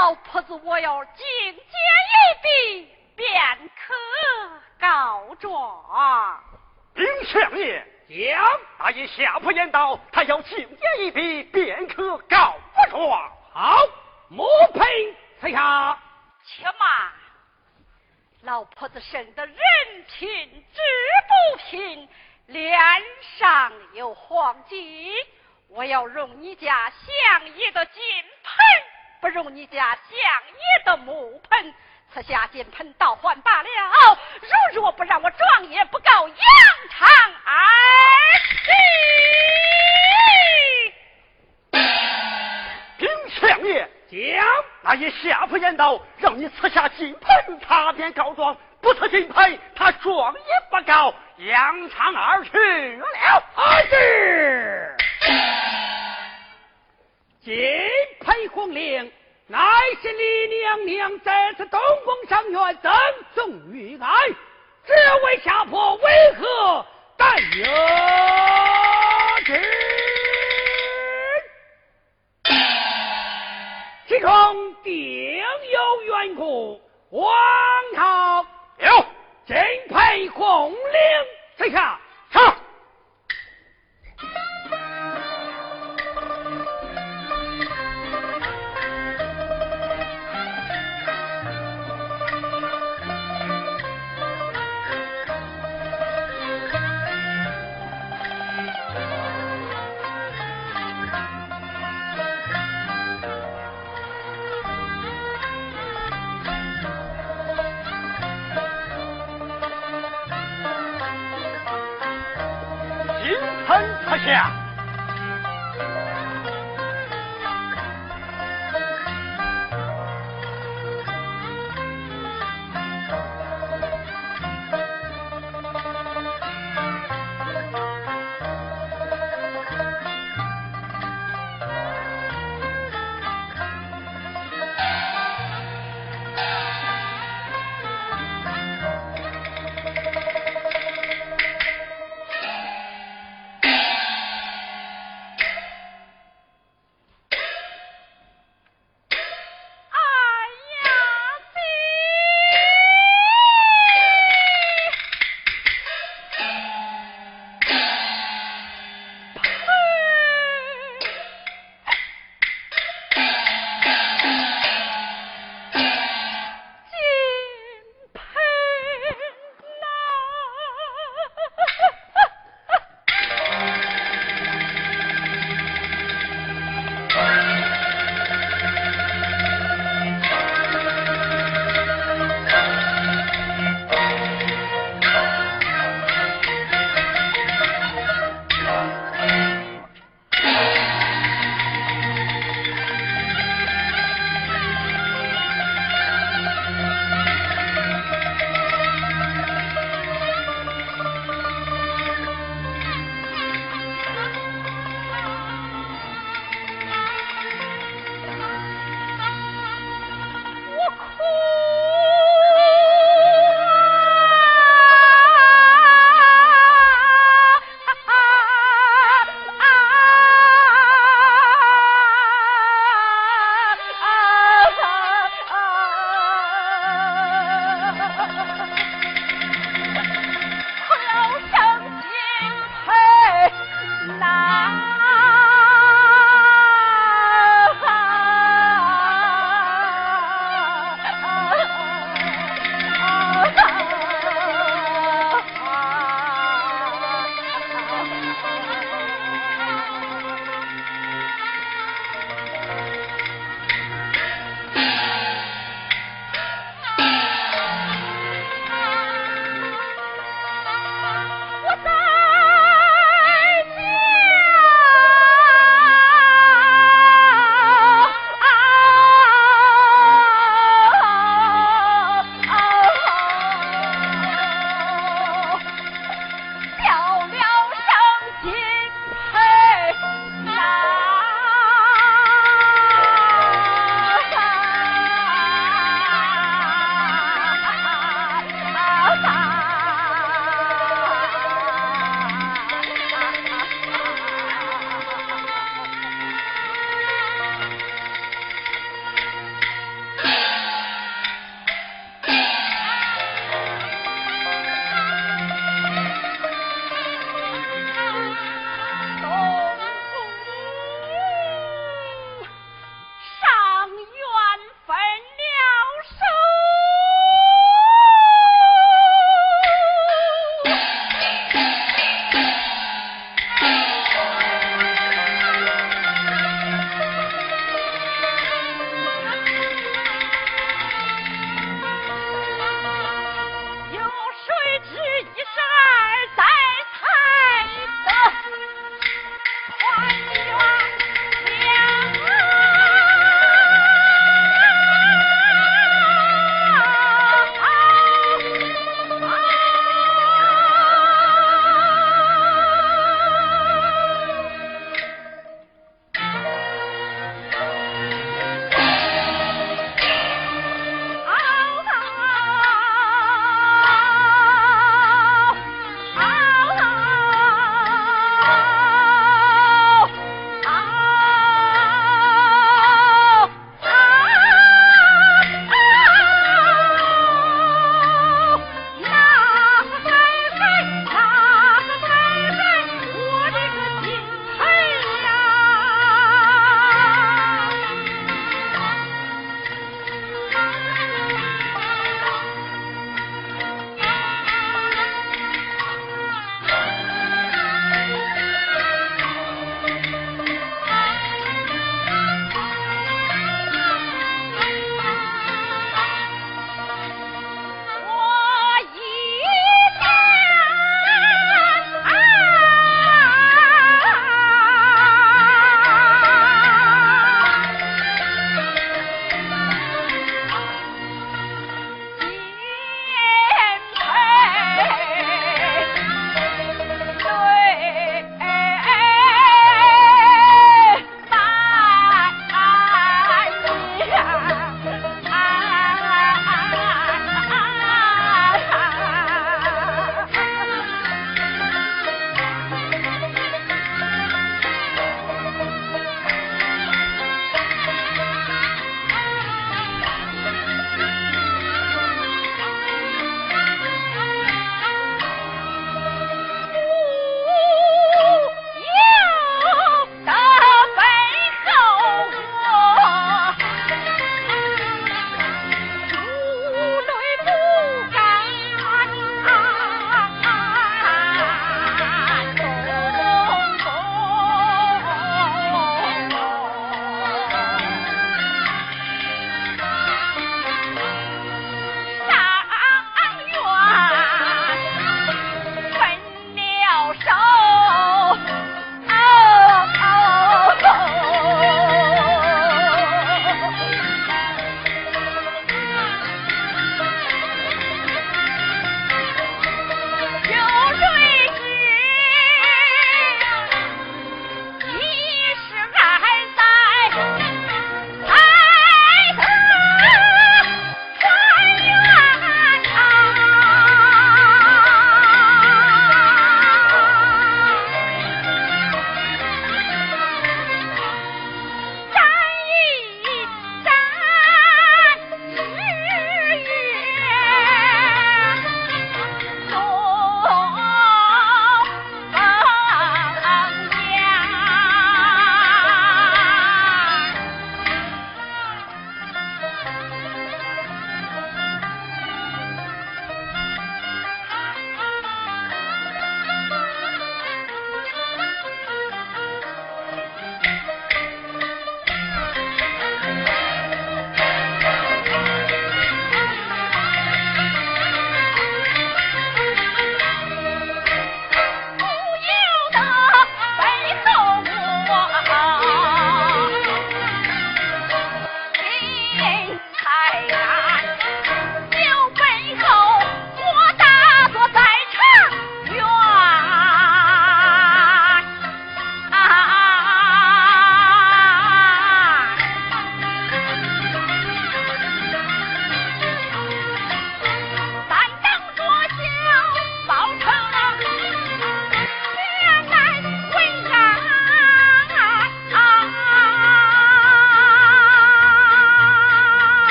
老婆子我要进阶一笔，便可告状。禀相爷将，大爷下铺言道，他要进阶一笔，便可告不状。好，莫赔此下。且慢，老婆子生得人品质不平，脸上有黄金。我要用你家相爷的金盆，不如你家相爷的木盆。此下金盆倒换罢了。如若不让我状也不告杨长儿丁相爷讲，那也下不言道，让你赐下金盆，他便告状；不赐金盆，他状也不告。杨长而去了。是。金盆红绫，乃是李娘娘在此东宫上院赠送于俺，只为下坡为何但有之？其中定有缘故。王朝有敬佩红绫，退下。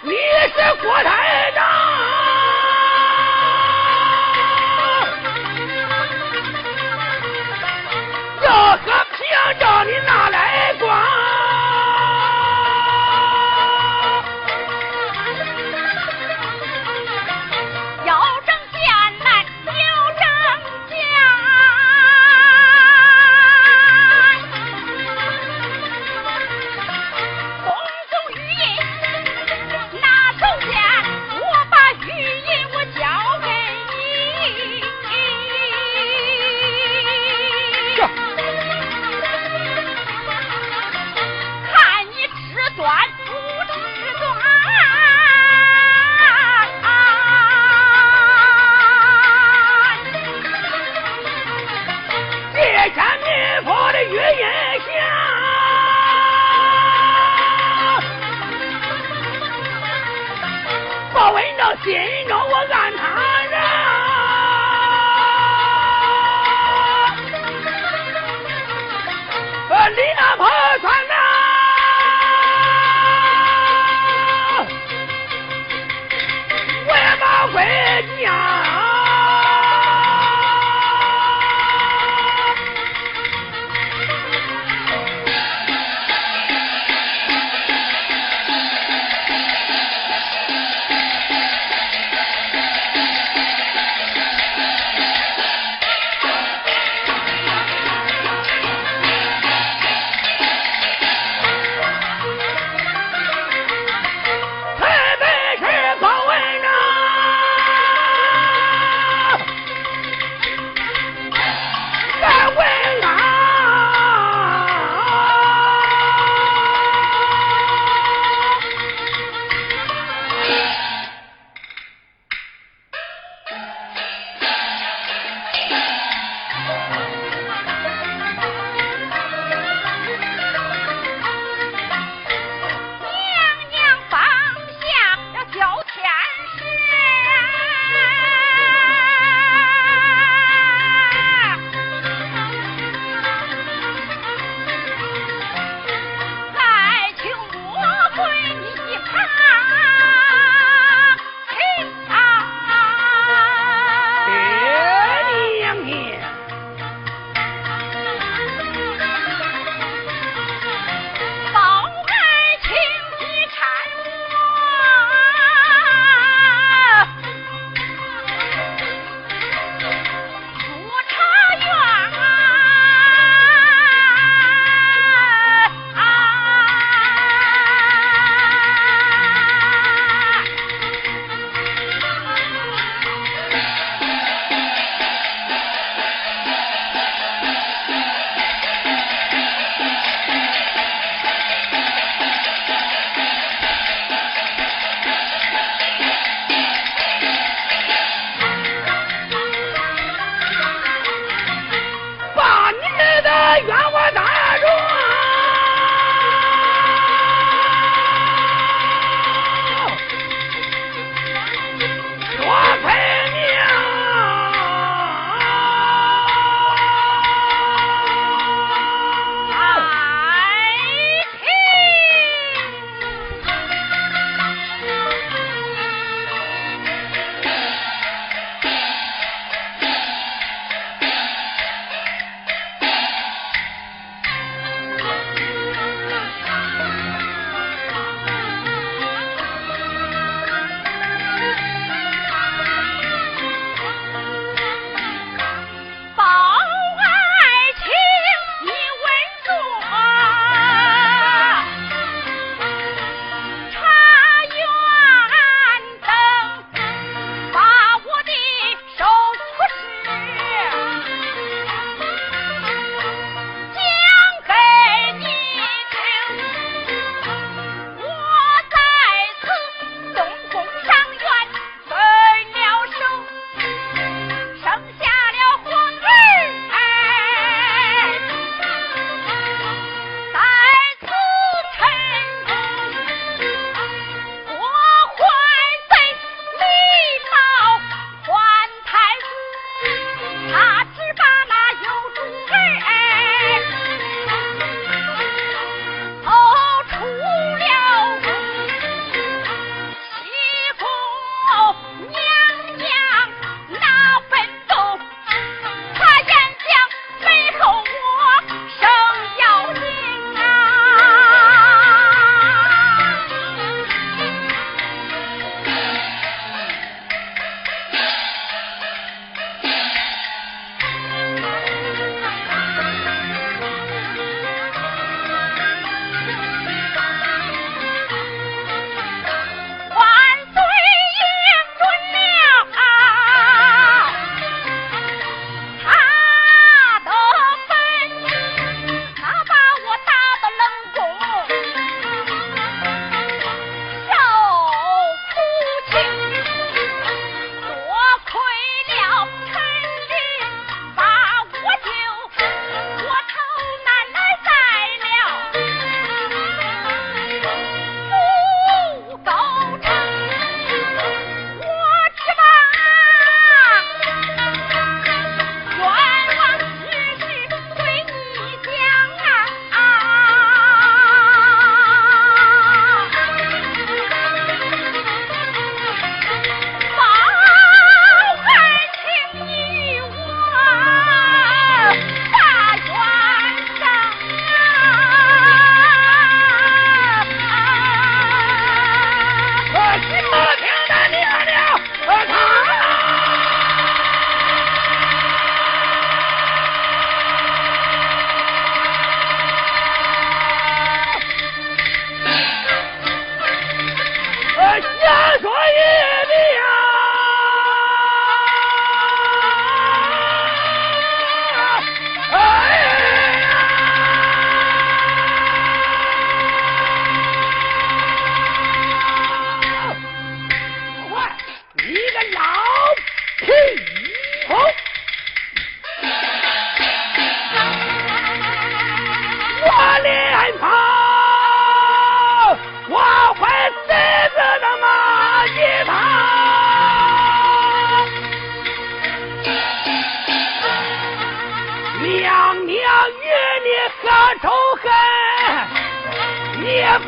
你是郭台长。要和平章你那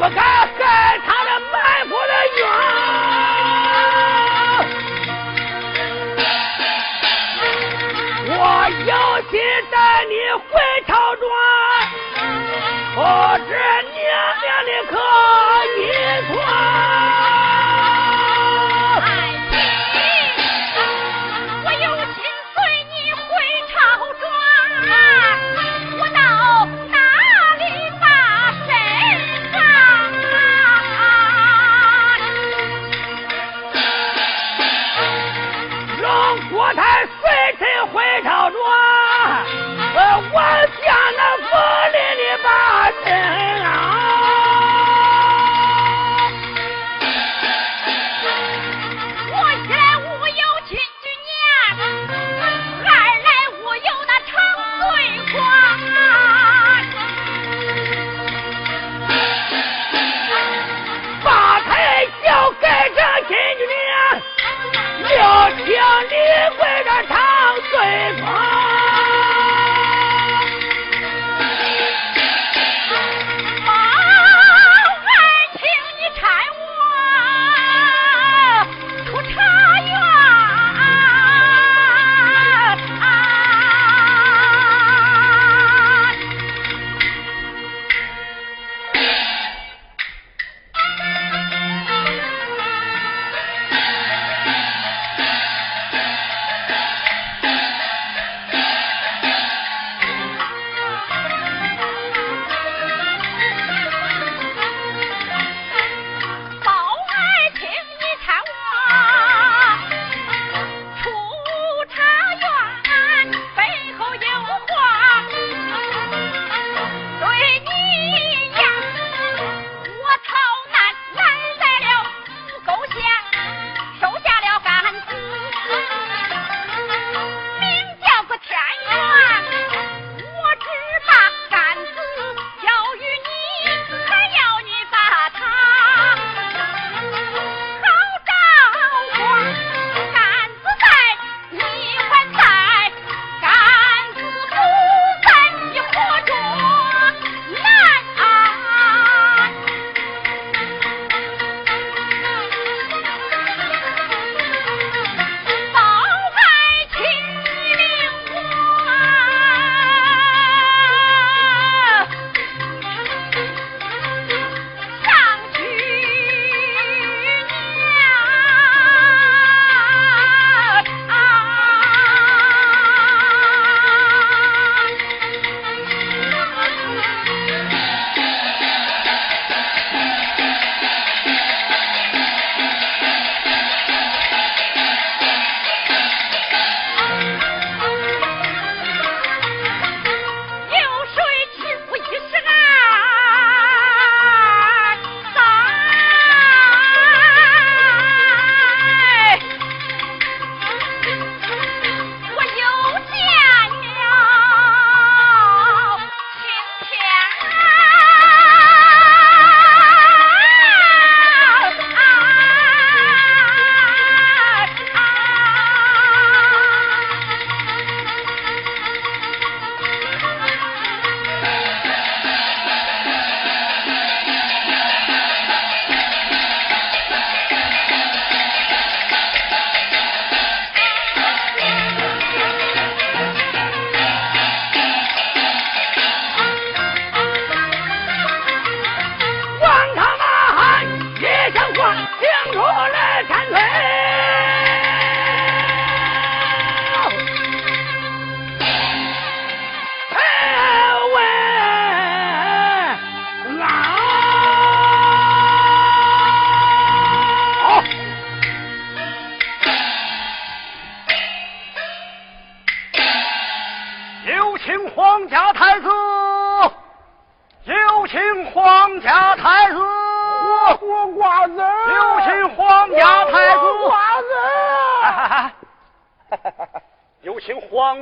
我家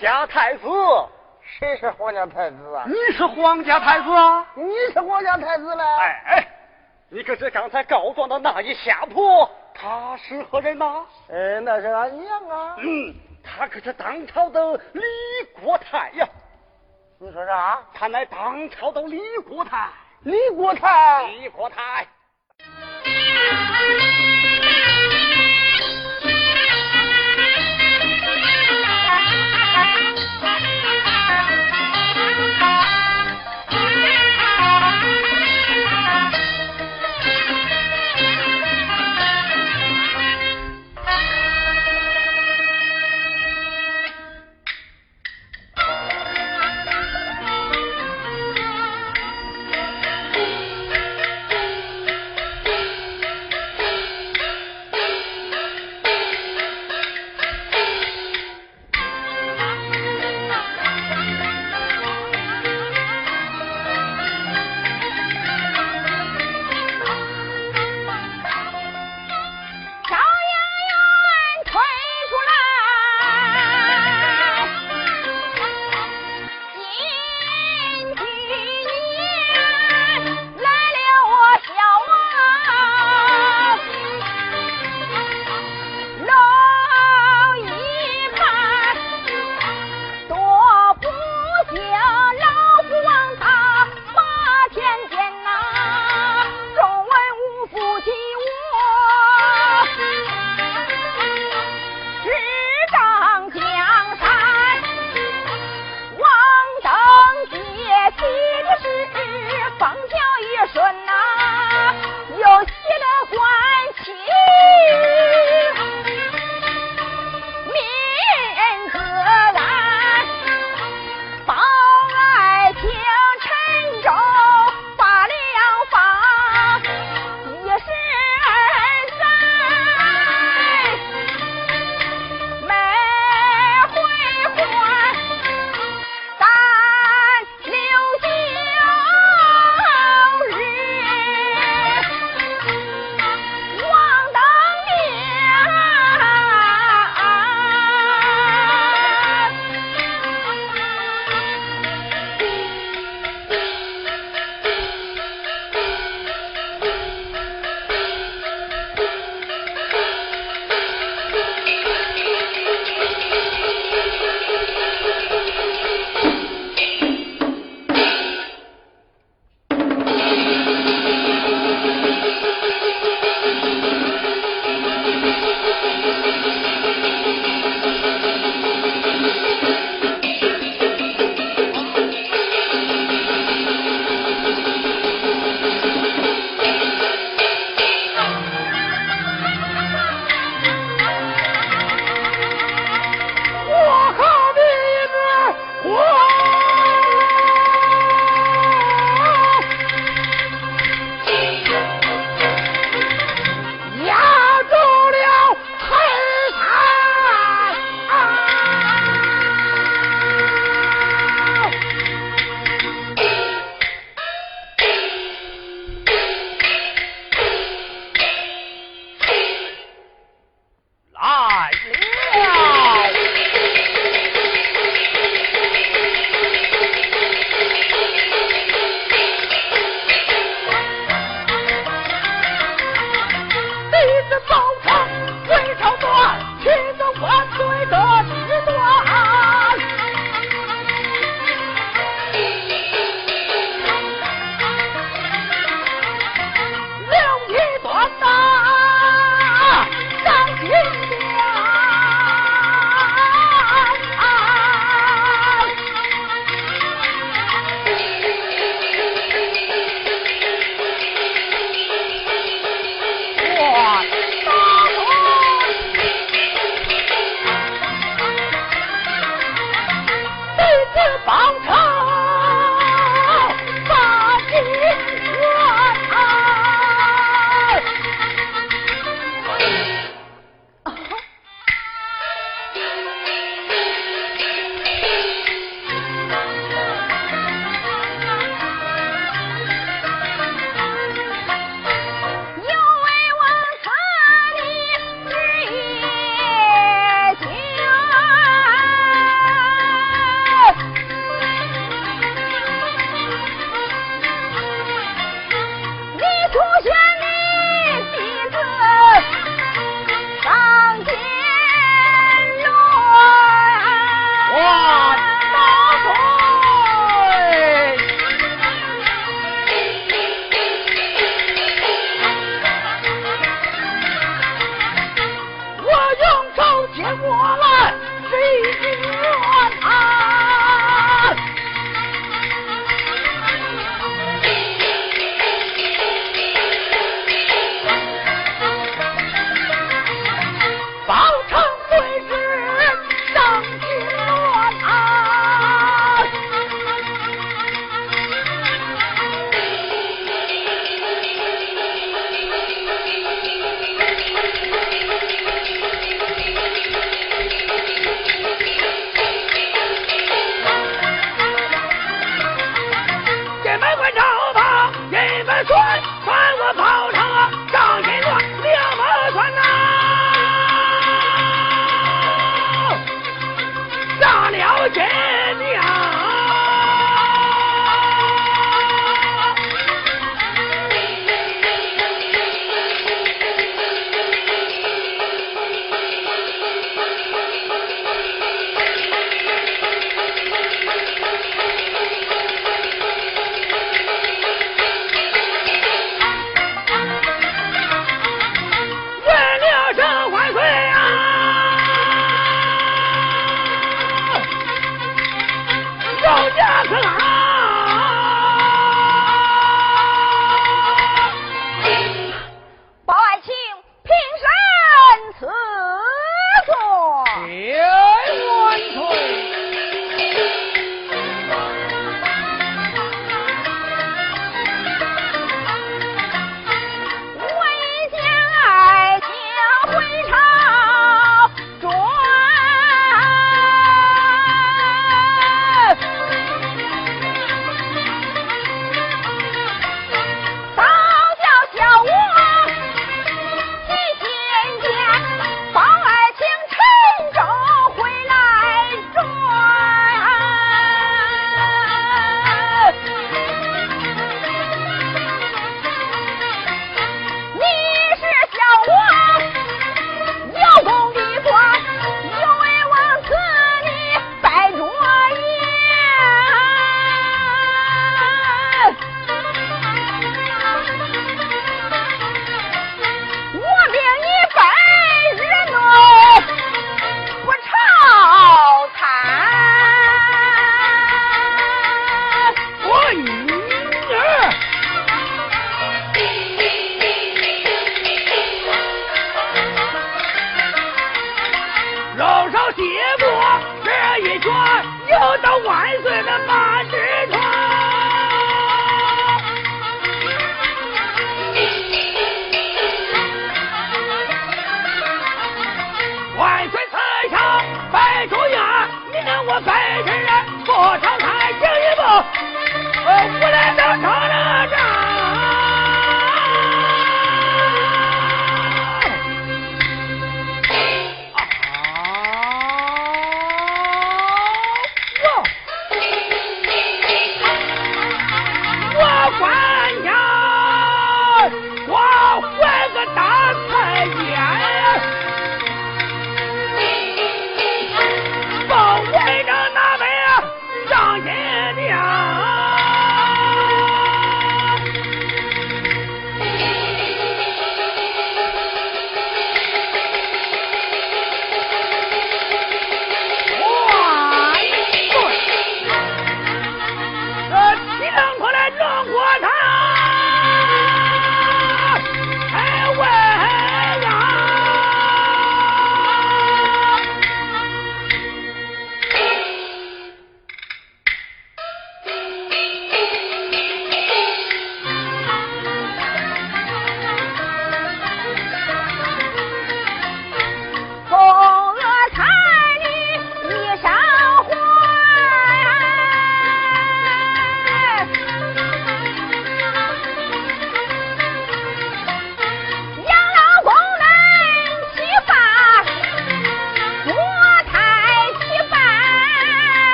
家太子。谁是皇家太子啊？你是皇家太子啊？你是皇家太子嘞？哎哎，你可是刚才告状的那一下坡，他是何人呐？哎，那是俺娘啊。嗯，他可是当朝的李国泰呀。你说啥？他乃当朝的李国泰。李国泰。李国泰。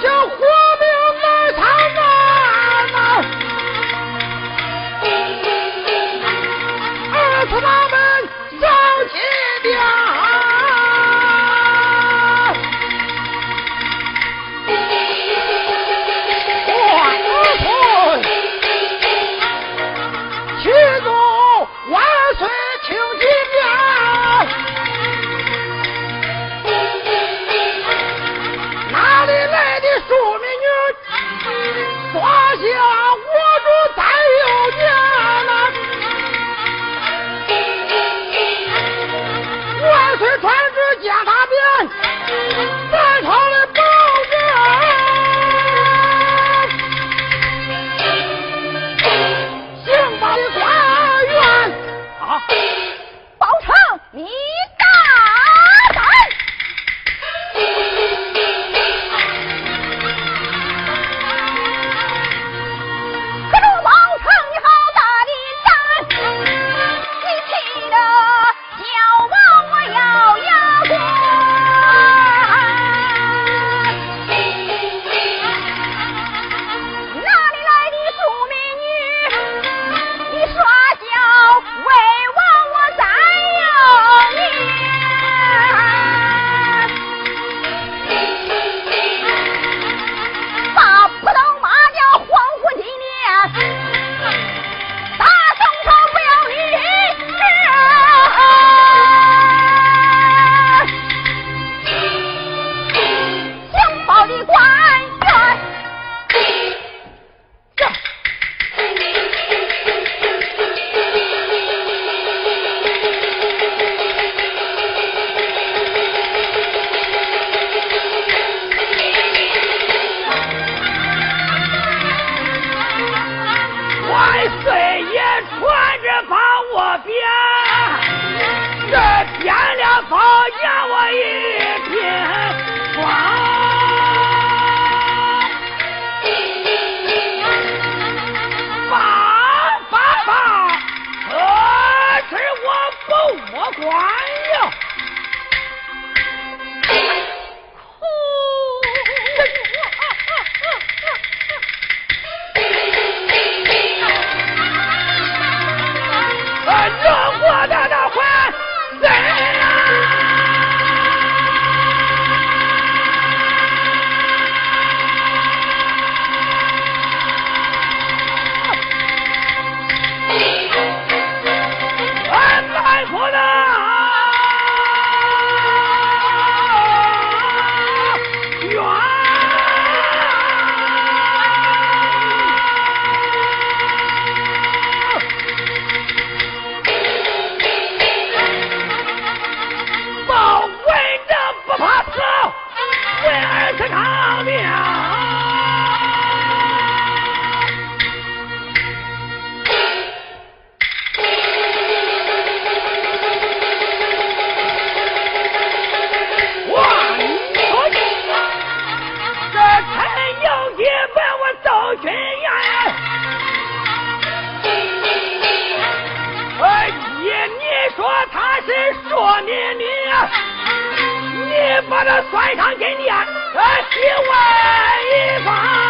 小虎你问我赵君彦，哎，你你说他是说你你，你把他算上今年哎，一万一方。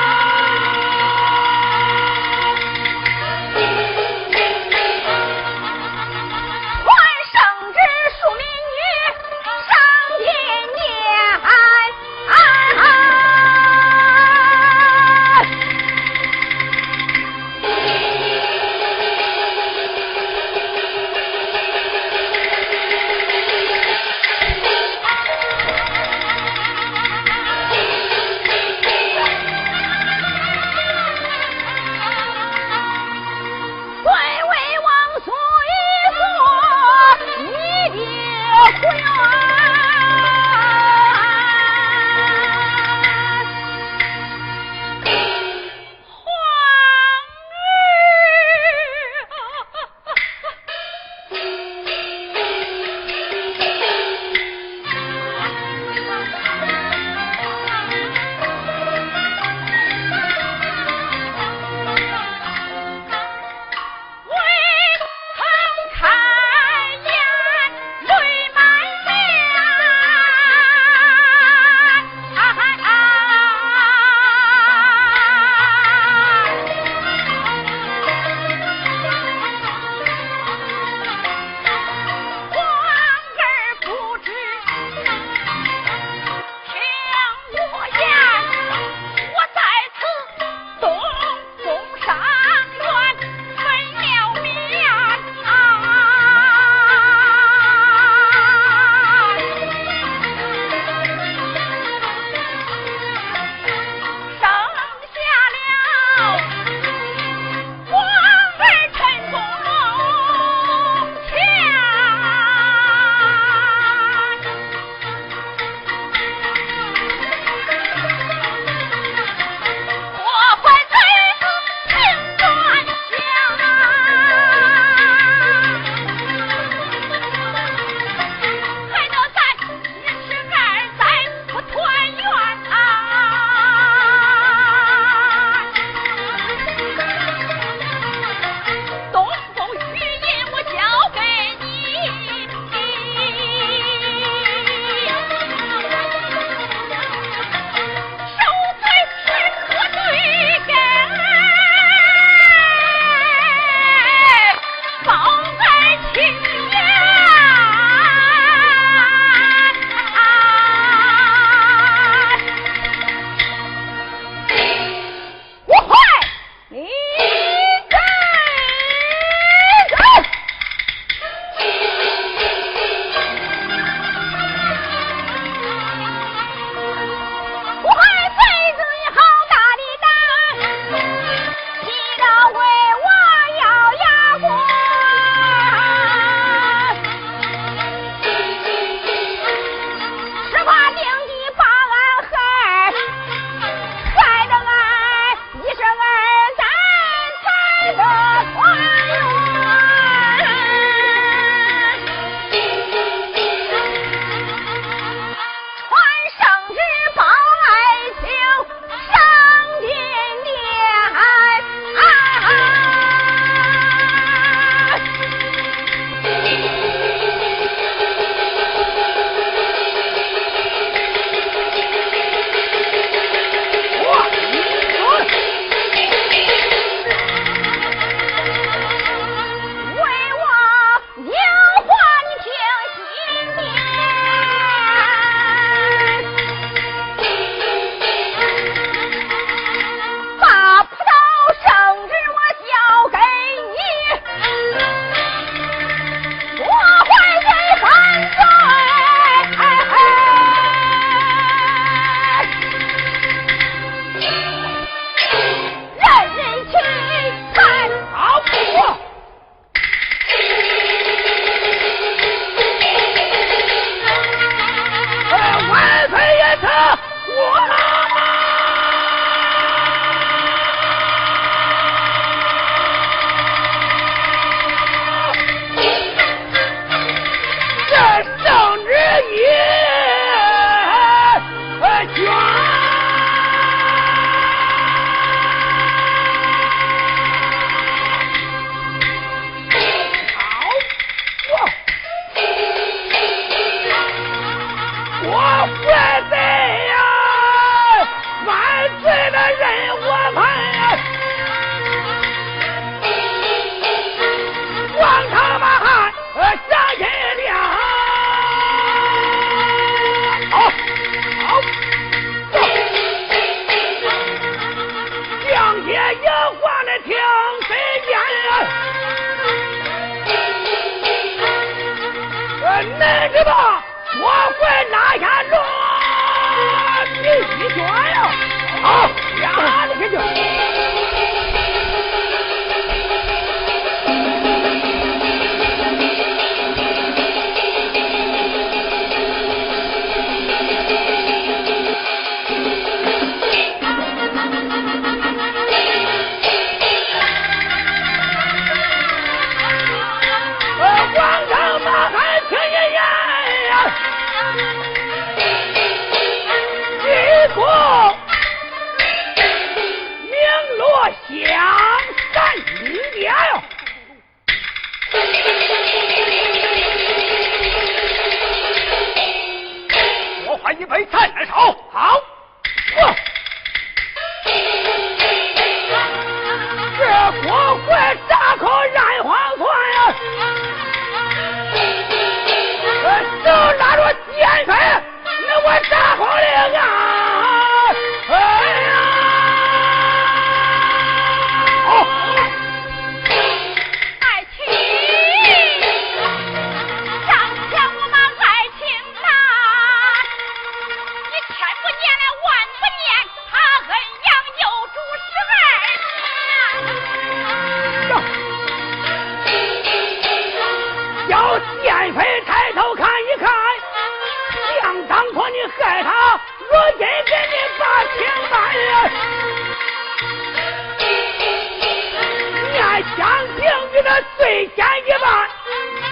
念香瓶玉的最前一半，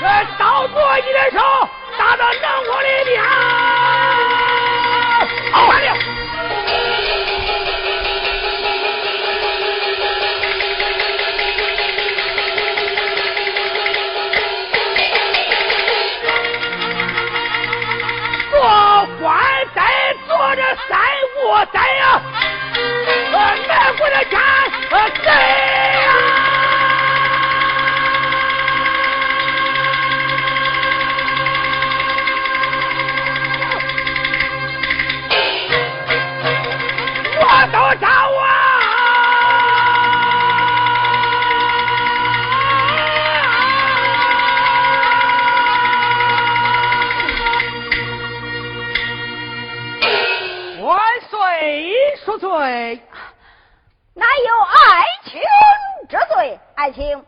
这刀剁你的手，打到脑窝里边。好，完了。做官做三五代呀。干啊碎啊我都找啊。万岁万 viajei